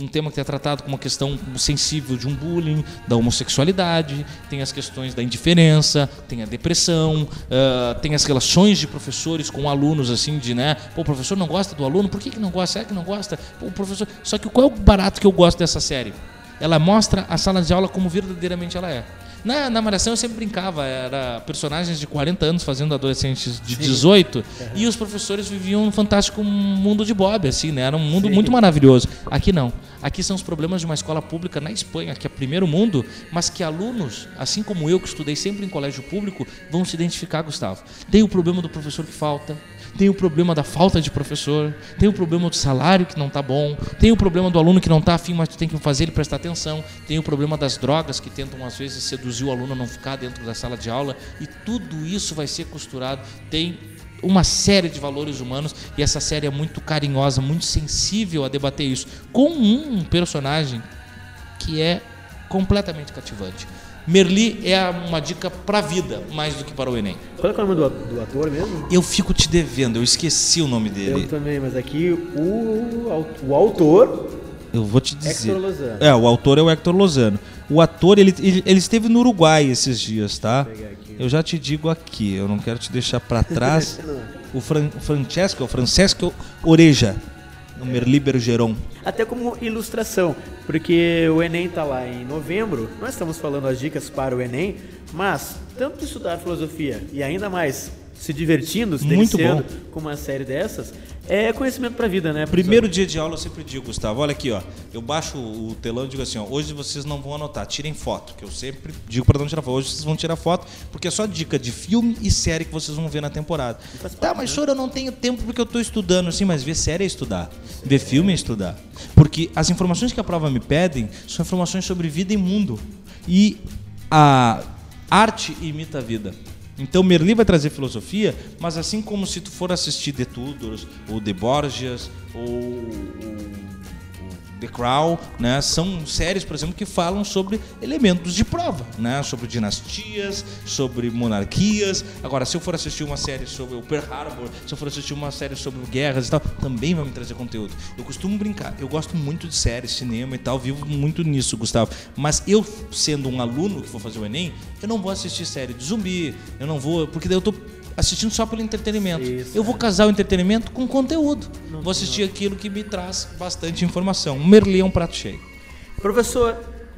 um, um, tema que é tratado com uma questão sensível de um bullying, da homossexualidade, tem as questões da indiferença, tem a depressão, uh, tem as relações de professores com alunos, assim, de, né? Pô, o professor não gosta do aluno, por que, que não gosta? É que não gosta? Pô, o professor. Só que qual é o barato que eu gosto dessa série? Ela mostra a sala de aula como verdadeiramente ela é. Na, na Malhação eu sempre brincava, era personagens de 40 anos fazendo adolescentes de 18 uhum. e os professores viviam um fantástico mundo de Bob, assim, né? Era um mundo Sim. muito maravilhoso. Aqui não. Aqui são os problemas de uma escola pública na Espanha, que é primeiro mundo, mas que alunos, assim como eu, que estudei sempre em colégio público, vão se identificar, Gustavo. Tem o problema do professor que falta, tem o problema da falta de professor, tem o problema do salário que não está bom, tem o problema do aluno que não está afim, mas tu tem que fazer ele prestar atenção, tem o problema das drogas que tentam às vezes seduzir o aluno a não ficar dentro da sala de aula, e tudo isso vai ser costurado. Tem uma série de valores humanos e essa série é muito carinhosa, muito sensível a debater isso, com um personagem que é completamente cativante. Merli é uma dica para a vida, mais do que para o Enem. Qual é o nome do, ator mesmo? Eu fico te devendo, eu esqueci o nome dele. Eu também, mas aqui o, o autor. Eu vou te dizer. Hector Lozano. É, o autor é o Hector Lozano. O ator, ele, ele, ele esteve no Uruguai esses dias, tá? Eu já te digo aqui, eu não quero te deixar para [LAUGHS] trás. o Fran, Francesco, o Francesco Oreja no Merli Bergeron. Até como ilustração, porque o Enem está lá em novembro, nós estamos falando as dicas para o Enem, mas tanto estudar filosofia e ainda mais se divertindo, se Muito bom. com uma série dessas, é conhecimento para a vida, né? Primeiro dia de aula eu sempre digo, Gustavo, olha aqui, ó, eu baixo o telão e digo assim, ó, hoje vocês não vão anotar, tirem foto, que eu sempre digo para não tirar foto, hoje vocês vão tirar foto, porque é só dica de filme e série que vocês vão ver na temporada. Tá, mas né? senhor, eu não tenho tempo porque eu estou estudando, assim, mas ver série é estudar, ver filme é estudar, porque as informações que a prova me pedem são informações sobre vida e mundo, e a arte imita a vida. Então Merli vai trazer filosofia, mas assim como se tu for assistir The Tudors, ou The Borgias, ou, ou The Crown, né? São séries, por exemplo, que falam sobre elementos de prova, né? Sobre dinastias, sobre monarquias. Agora, se eu for assistir uma série sobre o Pearl Harbor, se eu for assistir uma série sobre guerras e tal, também vai me trazer conteúdo. Eu costumo brincar, eu gosto muito de séries, cinema e tal, vivo muito nisso, Gustavo. Mas eu, sendo um aluno que for fazer o Enem, eu não vou assistir série de zumbi, eu não vou, porque daí eu tô assistindo só pelo entretenimento. Isso, eu vou é. casar o entretenimento com conteúdo. Não, vou assistir não. aquilo que me traz bastante informação. Merli é um prato cheio. Professor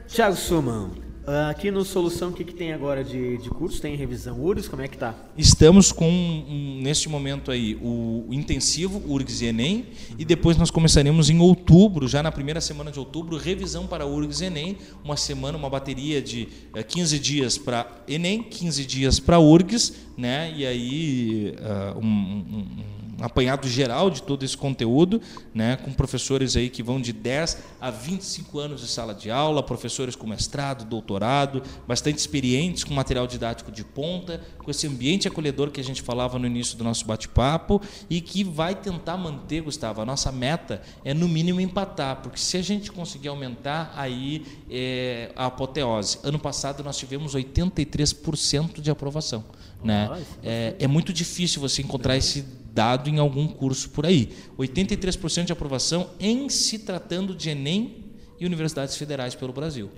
Thiago Suman, ah, aqui no Solução, o que, que tem agora de, de curso? Tem revisão URGS? Como é que tá? Estamos com, um, neste momento aí, o, o intensivo URGS e Enem, e depois nós começaremos em outubro, já na primeira semana de outubro, revisão para URGS e Enem, uma semana, uma bateria de 15 eh, dias para Enem, 15 dias para URGS, né? e aí uh, um, um, um apanhado geral de todo esse conteúdo, né, com professores aí que vão de 10 a 25 anos de sala de aula, professores com mestrado, doutorado, bastante experientes com material didático de ponta, com esse ambiente acolhedor que a gente falava no início do nosso bate-papo e que vai tentar manter, Gustavo, a nossa meta é no mínimo empatar, porque se a gente conseguir aumentar, aí é a apoteose. Ano passado nós tivemos 83% de aprovação. Né? É, é muito difícil você encontrar esse dado em algum curso por aí. 83% de aprovação em se tratando de Enem e universidades federais pelo Brasil.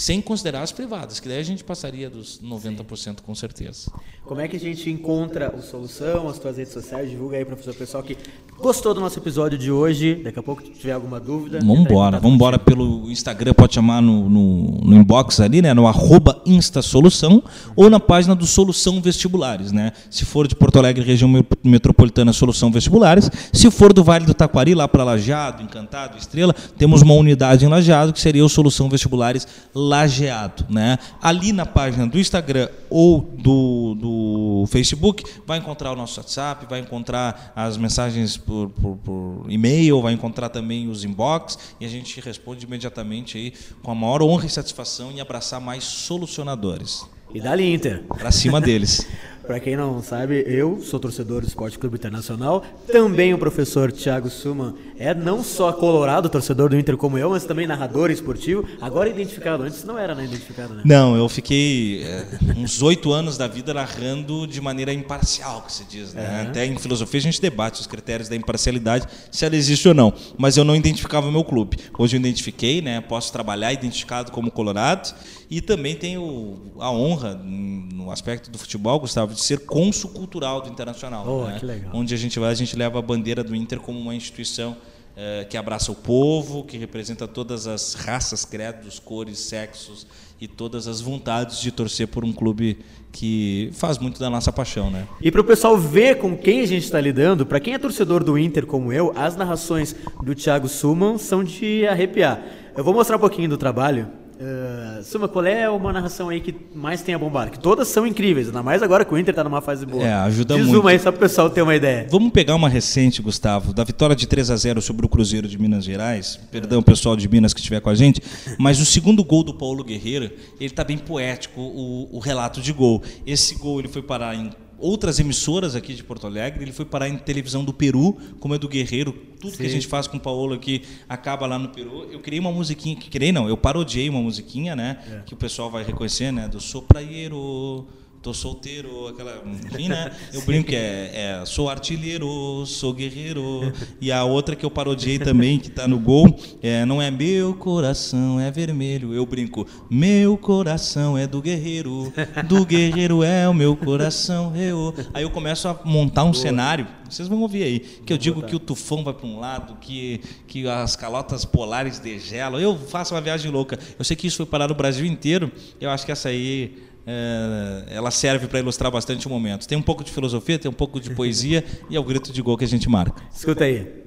Sem considerar as privadas, que daí a gente passaria dos 90% Sim. com certeza. Como é que a gente encontra o Solução, as tuas redes sociais? Divulga aí, professor, pessoal que gostou do nosso episódio de hoje. Daqui a pouco, se tiver alguma dúvida. Vamos embora, vamos embora pelo Instagram, pode chamar no, no, no, inbox ali, né? No arroba InstaSolução ou na página do Solução Vestibulares, né? Se for de Porto Alegre, região metropolitana, Solução Vestibulares. Se for do Vale do Taquari, lá para Lajeado, Encantado, Estrela, temos uma unidade em Lajeado que seria o Solução Vestibulares Lajeado, né? Ali na página do Instagram ou do, do Facebook, vai encontrar o nosso WhatsApp, vai encontrar as mensagens por, por, por e-mail, vai encontrar também os inbox e a gente responde imediatamente aí com a maior honra e satisfação em abraçar mais solucionadores. E dali Inter. Pra cima deles. [LAUGHS] Para quem não sabe, eu sou torcedor do Esporte Clube Internacional. Também o professor Thiago Suman é não só colorado, torcedor do Inter como eu, mas também narrador esportivo. Agora identificado, antes não era né, identificado, né? Não, eu fiquei é, uns oito anos da vida narrando de maneira imparcial, que se diz. Né? Até em filosofia a gente debate os critérios da imparcialidade, se ela existe ou não. Mas eu não identificava o meu clube. Hoje eu identifiquei, né? posso trabalhar identificado como colorado e também tenho a honra, no aspecto do futebol, Gustavo, de ser cônsul cultural do Internacional. Oh, né? que legal. Onde a gente vai, a gente leva a bandeira do Inter como uma instituição é, que abraça o povo, que representa todas as raças, credos, cores, sexos e todas as vontades de torcer por um clube que faz muito da nossa paixão, né? E para o pessoal ver com quem a gente está lidando, para quem é torcedor do Inter como eu, as narrações do Thiago Suman são de arrepiar. Eu vou mostrar um pouquinho do trabalho Uh, Suma, qual é uma narração aí que mais tem a bombar? Que todas são incríveis, ainda mais agora que o Inter tá numa fase boa. É, ajuda Diz muito. uma aí só pro pessoal ter uma ideia. Vamos pegar uma recente, Gustavo, da vitória de 3 a 0 sobre o Cruzeiro de Minas Gerais. Perdão, pessoal de Minas que estiver com a gente. Mas o segundo gol do Paulo Guerreiro, ele tá bem poético, o, o relato de gol. Esse gol ele foi parar em outras emissoras aqui de Porto Alegre, ele foi parar em televisão do Peru, como é do Guerreiro. Tudo Sim. que a gente faz com o Paulo aqui acaba lá no Peru. Eu criei uma musiquinha, que criei não, eu parodiei uma musiquinha, né? É. Que o pessoal vai reconhecer, né? Do Sopraieiro tô solteiro, aquela. Enfim, né? [LAUGHS] Eu brinco que é, é, sou artilheiro, sou guerreiro. E a outra que eu parodiei também, que está no gol, é não é meu coração, é vermelho. Eu brinco, meu coração é do guerreiro, do guerreiro é o meu coração. Eu. Aí eu começo a montar um Boa. cenário, vocês vão ouvir aí, que eu digo que o tufão vai para um lado, que, que as calotas polares degelam. Eu faço uma viagem louca. Eu sei que isso foi parar no Brasil inteiro. Eu acho que essa aí é, ela serve para ilustrar bastante o momento. Tem um pouco de filosofia, tem um pouco de poesia e é o grito de gol que a gente marca. Escuta aí.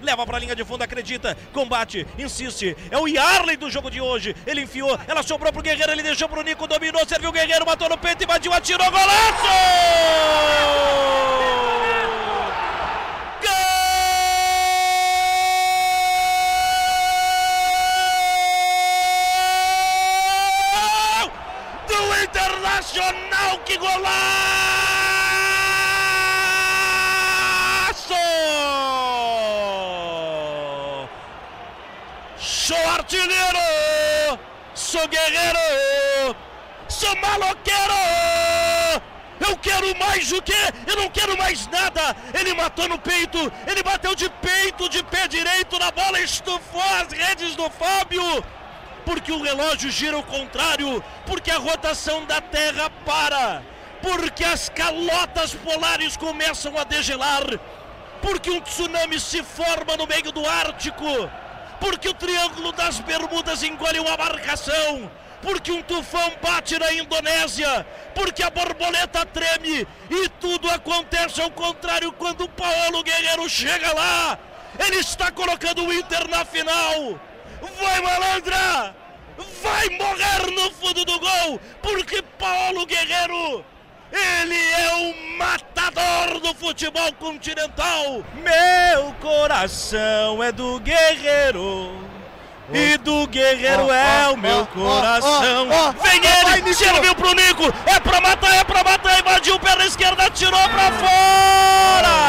Leva para a linha de fundo, acredita, combate, insiste. É o Yarley do jogo de hoje. Ele enfiou, ela sobrou pro Guerreiro, ele deixou pro Nico, dominou, serviu o Guerreiro, matou no peito, invadiu, atirou, golaço! Que golaço! Sou artilheiro, sou guerreiro, sou maloqueiro! Eu quero mais o quê? Eu não quero mais nada. Ele matou no peito, ele bateu de peito, de pé direito na bola, estufou as redes do Fábio porque o relógio gira ao contrário, porque a rotação da Terra para, porque as calotas polares começam a degelar, porque um tsunami se forma no meio do Ártico, porque o Triângulo das Bermudas engole uma marcação, porque um tufão bate na Indonésia, porque a borboleta treme e tudo acontece ao contrário quando o Paulo Guerreiro chega lá. Ele está colocando o Inter na final. Vai, malandra! Vai morrer no fundo do gol, porque Paulo Guerreiro, ele é o matador do futebol continental. Meu coração é do Guerreiro. E do guerreiro oh, é oh, o meu oh, coração. Vem ele, vai, serviu pro Nico. É pra matar, é pra matar. Invadiu pela esquerda, tirou pra fora.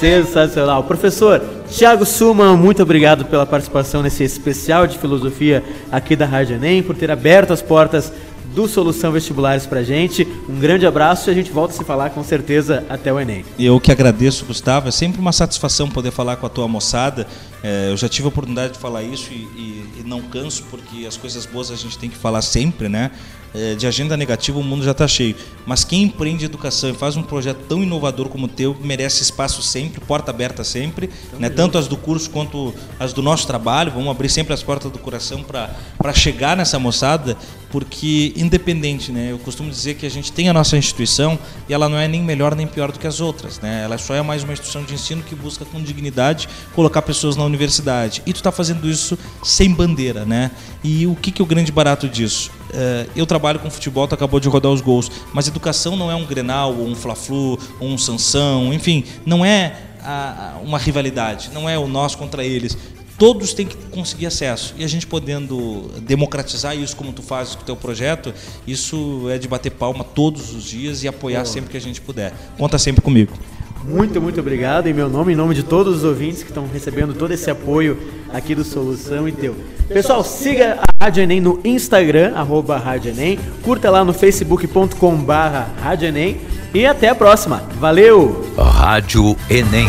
Sensacional. Professor Tiago Suman, muito obrigado pela participação nesse especial de filosofia aqui da Rádio Enem, por ter aberto as portas do Solução Vestibulares pra gente. Um grande abraço e a gente volta a se falar com certeza até o Enem. Eu que agradeço, Gustavo. É sempre uma satisfação poder falar com a tua moçada. É, eu já tive a oportunidade de falar isso e, e, e, não canso, porque as coisas boas a gente tem que falar sempre, né? É, de agenda negativa o mundo já está cheio. Mas quem empreende educação e faz um projeto tão inovador como o teu merece espaço sempre, porta aberta sempre, né? tanto as do curso quanto as do nosso trabalho. Vamos abrir sempre as portas do coração para chegar nessa moçada, porque independente, né? Eu costumo dizer que a gente tem a nossa instituição e ela não é nem melhor nem pior do que as outras, né? Ela só é mais uma instituição de ensino que busca com dignidade colocar pessoas na universidade. E tu está fazendo isso sem bandeira, né? E o que, que é o grande barato disso? Uh, eu trabalho com futebol, tu acabou de rodar os gols, mas educação não é um Grenal, ou um Fla-Flu, ou um Sansão, enfim, não é uma rivalidade, não é o nós contra eles. todos têm que conseguir acesso. E a gente podendo democratizar isso como tu fazes com o teu projeto, isso é de bater palma todos os dias e apoiar sempre que a gente puder. Conta sempre comigo. Muito, muito obrigado em meu nome, em nome de todos os ouvintes que estão recebendo todo esse apoio aqui do Solução e teu. Pessoal, siga a Rádio Enem no Instagram, arroba Rádio Enem, curta lá no facebook.com barra Rádio Enem e até a próxima. Valeu! Rádio Enem.